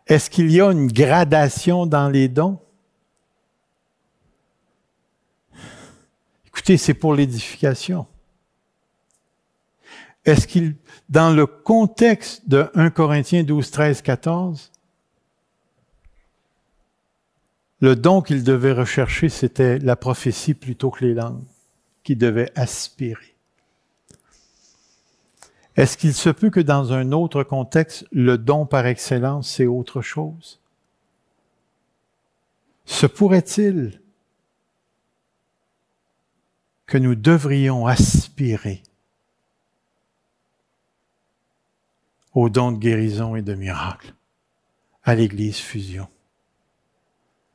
Est-ce qu'il y a une gradation dans les dons? Écoutez, c'est pour l'édification. Est-ce qu'il, dans le contexte de 1 Corinthiens 12, 13, 14, le don qu'il devait rechercher, c'était la prophétie plutôt que les langues, qu'il devait aspirer. Est-ce qu'il se peut que dans un autre contexte, le don par excellence, c'est autre chose? Se pourrait-il que nous devrions aspirer au don de guérison et de miracle à l'Église Fusion?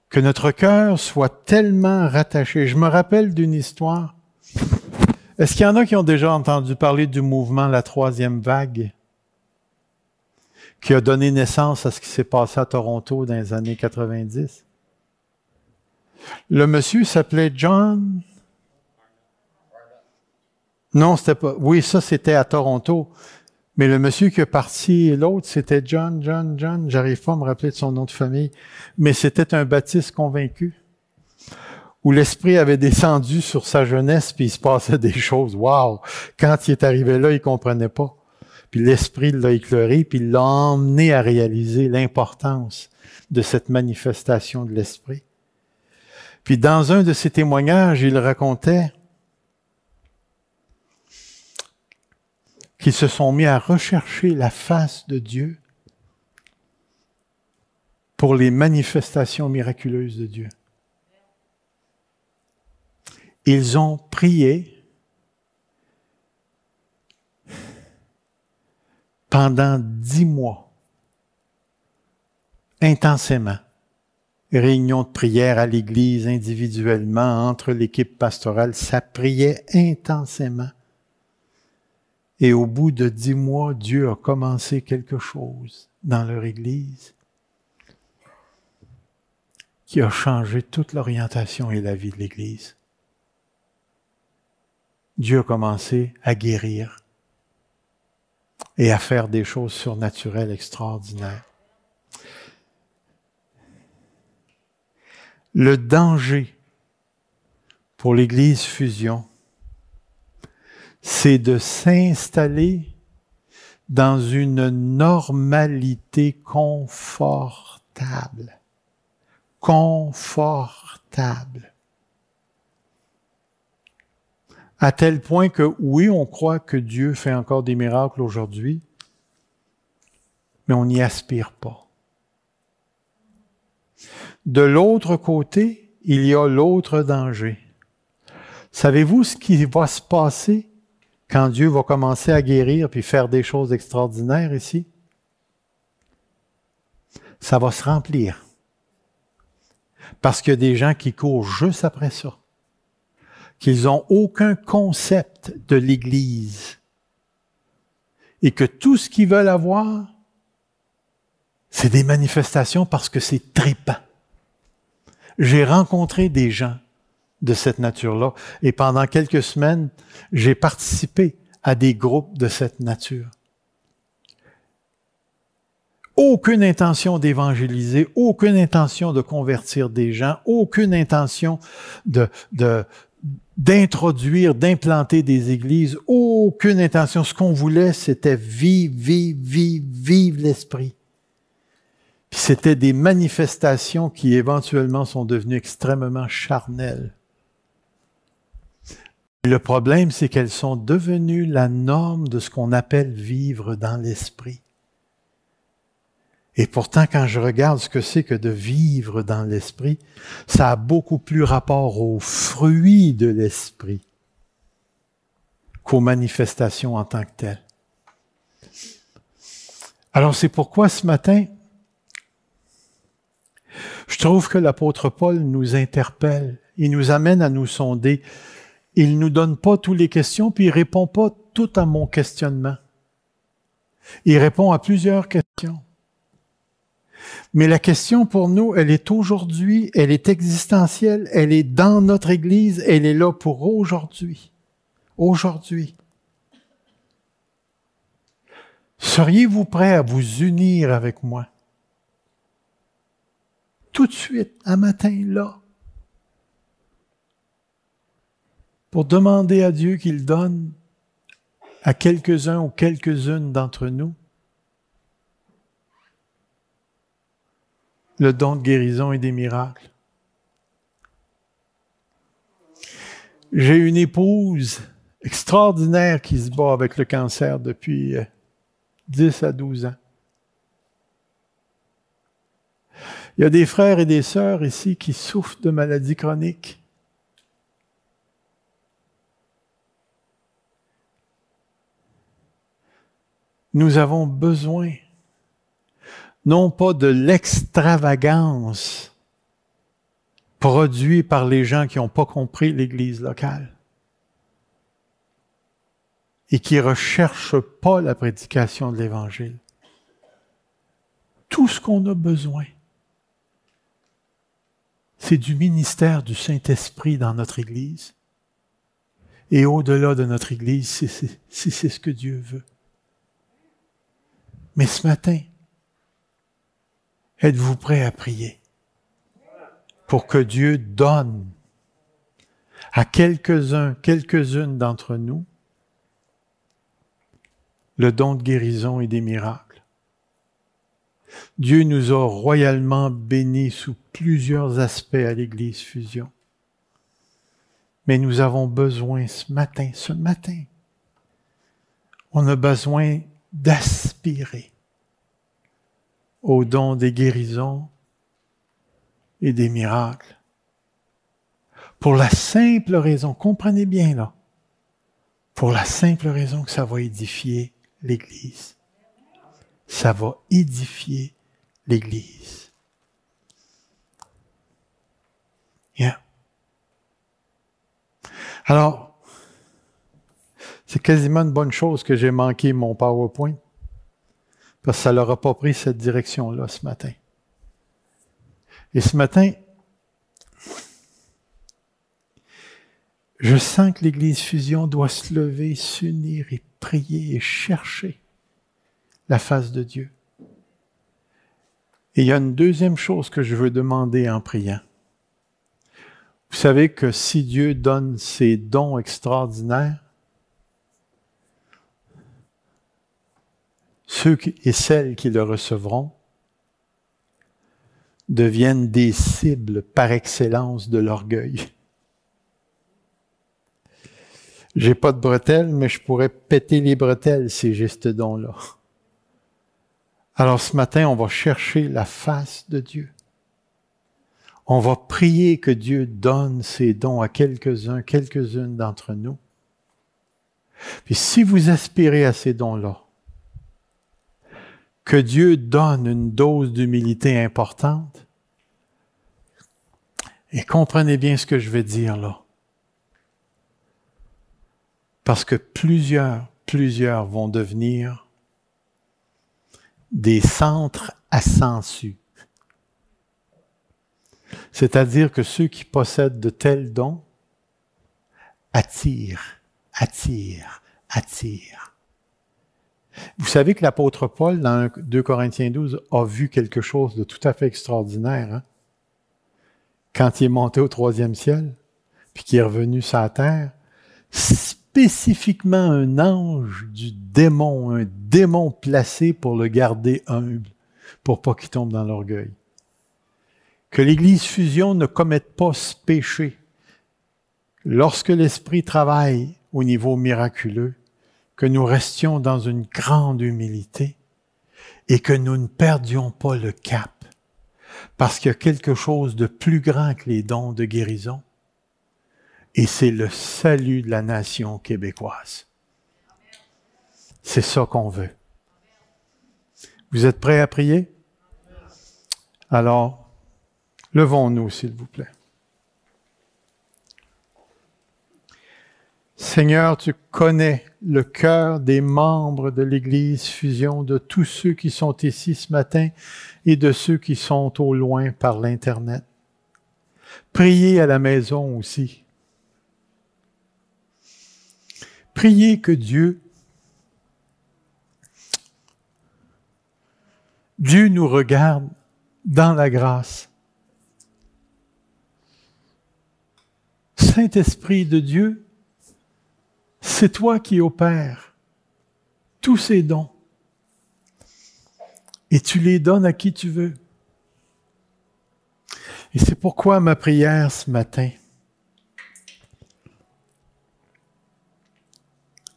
Que notre cœur soit tellement rattaché. Je me rappelle d'une histoire est-ce qu'il y en a qui ont déjà entendu parler du mouvement La Troisième Vague, qui a donné naissance à ce qui s'est passé à Toronto dans les années 90? Le monsieur s'appelait John. Non, c'était pas. Oui, ça, c'était à Toronto. Mais le monsieur qui est parti, l'autre, c'était John, John, John. J'arrive pas à me rappeler de son nom de famille. Mais c'était un baptiste convaincu où l'Esprit avait descendu sur sa jeunesse, puis il se passait des choses. Wow! Quand il est arrivé là, il comprenait pas. Puis l'Esprit l'a éclairé, puis l'a emmené à réaliser l'importance de cette manifestation de l'Esprit. Puis dans un de ses témoignages, il racontait qu'ils se sont mis à rechercher la face de Dieu pour les manifestations miraculeuses de Dieu ils ont prié pendant dix mois, intensément. Réunions de prière à l'église individuellement, entre l'équipe pastorale, ça priait intensément. Et au bout de dix mois, Dieu a commencé quelque chose dans leur église qui a changé toute l'orientation et la vie de l'église. Dieu a commencé à guérir et à faire des choses surnaturelles extraordinaires. Le danger pour l'Église fusion, c'est de s'installer dans une normalité confortable. Confortable à tel point que oui, on croit que Dieu fait encore des miracles aujourd'hui, mais on n'y aspire pas. De l'autre côté, il y a l'autre danger. Savez-vous ce qui va se passer quand Dieu va commencer à guérir puis faire des choses extraordinaires ici? Ça va se remplir. Parce qu'il y a des gens qui courent juste après ça qu'ils n'ont aucun concept de l'Église et que tout ce qu'ils veulent avoir, c'est des manifestations parce que c'est tripant. J'ai rencontré des gens de cette nature-là et pendant quelques semaines, j'ai participé à des groupes de cette nature. Aucune intention d'évangéliser, aucune intention de convertir des gens, aucune intention de, de, d'introduire, d'implanter des églises, aucune intention. Ce qu'on voulait, c'était vivre, vivre, vivre, vivre l'esprit. Puis c'était des manifestations qui éventuellement sont devenues extrêmement charnelles. Le problème, c'est qu'elles sont devenues la norme de ce qu'on appelle vivre dans l'esprit. Et pourtant, quand je regarde ce que c'est que de vivre dans l'esprit, ça a beaucoup plus rapport aux fruits de l'esprit qu'aux manifestations en tant que telles. Alors c'est pourquoi ce matin, je trouve que l'apôtre Paul nous interpelle, il nous amène à nous sonder. Il nous donne pas toutes les questions, puis il répond pas tout à mon questionnement. Il répond à plusieurs questions. Mais la question pour nous, elle est aujourd'hui, elle est existentielle, elle est dans notre Église, elle est là pour aujourd'hui. Aujourd'hui. Seriez-vous prêt à vous unir avec moi? Tout de suite, un matin, là. Pour demander à Dieu qu'il donne à quelques-uns ou quelques-unes d'entre nous le don de guérison et des miracles. J'ai une épouse extraordinaire qui se bat avec le cancer depuis 10 euh, à 12 ans. Il y a des frères et des sœurs ici qui souffrent de maladies chroniques. Nous avons besoin non pas de l'extravagance produite par les gens qui n'ont pas compris l'Église locale et qui ne recherchent pas la prédication de l'Évangile. Tout ce qu'on a besoin, c'est du ministère du Saint-Esprit dans notre Église. Et au-delà de notre Église, c'est ce que Dieu veut. Mais ce matin, Êtes-vous prêt à prier pour que Dieu donne à quelques-uns, quelques-unes d'entre nous le don de guérison et des miracles? Dieu nous a royalement bénis sous plusieurs aspects à l'Église Fusion. Mais nous avons besoin ce matin, ce matin, on a besoin d'aspirer au don des guérisons et des miracles. Pour la simple raison, comprenez bien là, pour la simple raison que ça va édifier l'Église. Ça va édifier l'Église. Bien. Alors, c'est quasiment une bonne chose que j'ai manqué mon PowerPoint. Parce que ça leur a pas pris cette direction-là ce matin. Et ce matin, je sens que l'Église Fusion doit se lever, s'unir et prier et chercher la face de Dieu. Et il y a une deuxième chose que je veux demander en priant. Vous savez que si Dieu donne ses dons extraordinaires, ceux et celles qui le recevront deviennent des cibles par excellence de l'orgueil. J'ai pas de bretelles, mais je pourrais péter les bretelles si j'ai ce don-là. Alors ce matin, on va chercher la face de Dieu. On va prier que Dieu donne ses dons à quelques-uns, quelques-unes d'entre nous. Puis si vous aspirez à ces dons-là, que Dieu donne une dose d'humilité importante. Et comprenez bien ce que je vais dire là. Parce que plusieurs, plusieurs vont devenir des centres à C'est-à-dire que ceux qui possèdent de tels dons attirent, attirent, attirent. Vous savez que l'apôtre Paul, dans 2 Corinthiens 12, a vu quelque chose de tout à fait extraordinaire. Hein? Quand il est monté au troisième ciel, puis qu'il est revenu sur la terre, spécifiquement un ange du démon, un démon placé pour le garder humble, pour pas qu'il tombe dans l'orgueil. Que l'Église fusion ne commette pas ce péché. Lorsque l'Esprit travaille au niveau miraculeux, que nous restions dans une grande humilité et que nous ne perdions pas le cap, parce qu'il y a quelque chose de plus grand que les dons de guérison, et c'est le salut de la nation québécoise. C'est ça qu'on veut. Vous êtes prêts à prier? Alors, levons-nous, s'il vous plaît. Seigneur, tu connais le cœur des membres de l'Église Fusion, de tous ceux qui sont ici ce matin et de ceux qui sont au loin par l'Internet. Priez à la maison aussi. Priez que Dieu, Dieu nous regarde dans la grâce. Saint-Esprit de Dieu, c'est toi qui opères tous ces dons et tu les donnes à qui tu veux. Et c'est pourquoi ma prière ce matin,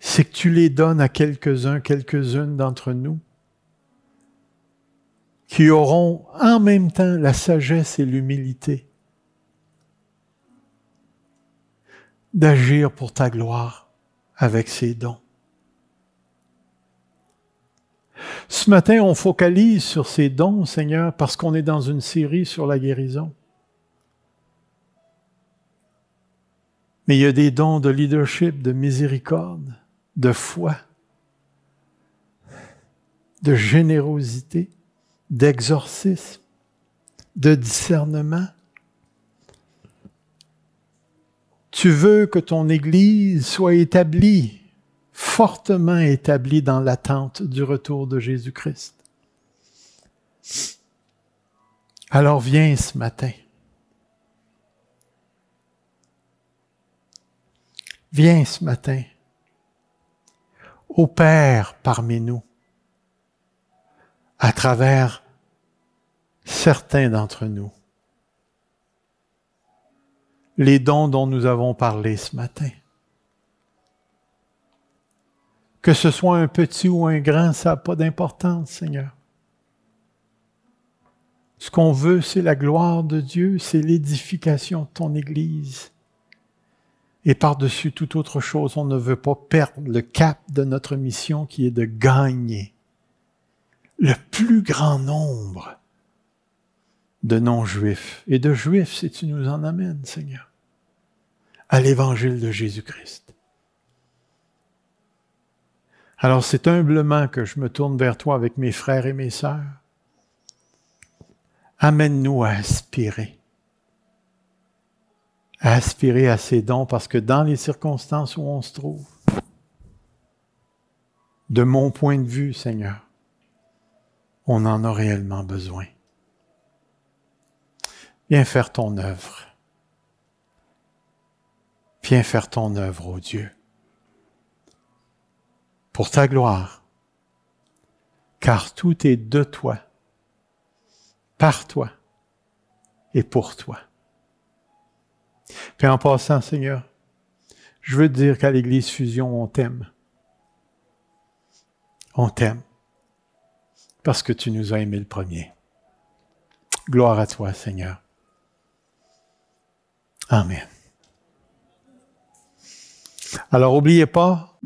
c'est que tu les donnes à quelques-uns, quelques-unes d'entre nous, qui auront en même temps la sagesse et l'humilité d'agir pour ta gloire avec ces dons. Ce matin, on focalise sur ces dons, Seigneur, parce qu'on est dans une série sur la guérison. Mais il y a des dons de leadership, de miséricorde, de foi, de générosité, d'exorcisme, de discernement. Tu veux que ton Église soit établie, fortement établie dans l'attente du retour de Jésus-Christ. Alors viens ce matin. Viens ce matin. Opère parmi nous à travers certains d'entre nous. Les dons dont nous avons parlé ce matin. Que ce soit un petit ou un grand, ça n'a pas d'importance, Seigneur. Ce qu'on veut, c'est la gloire de Dieu, c'est l'édification de ton Église. Et par-dessus toute autre chose, on ne veut pas perdre le cap de notre mission qui est de gagner le plus grand nombre de non-juifs et de juifs si tu nous en amènes, Seigneur, à l'évangile de Jésus-Christ. Alors c'est humblement que je me tourne vers toi avec mes frères et mes sœurs. Amène-nous à aspirer, à aspirer à ces dons parce que dans les circonstances où on se trouve, de mon point de vue, Seigneur, on en a réellement besoin. Viens faire ton œuvre. Viens faire ton œuvre, ô Dieu, pour ta gloire, car tout est de toi, par toi et pour toi. Puis en passant, Seigneur, je veux te dire qu'à l'Église Fusion, on t'aime. On t'aime parce que tu nous as aimés le premier. Gloire à toi, Seigneur. Amen. Alors, n'oubliez pas,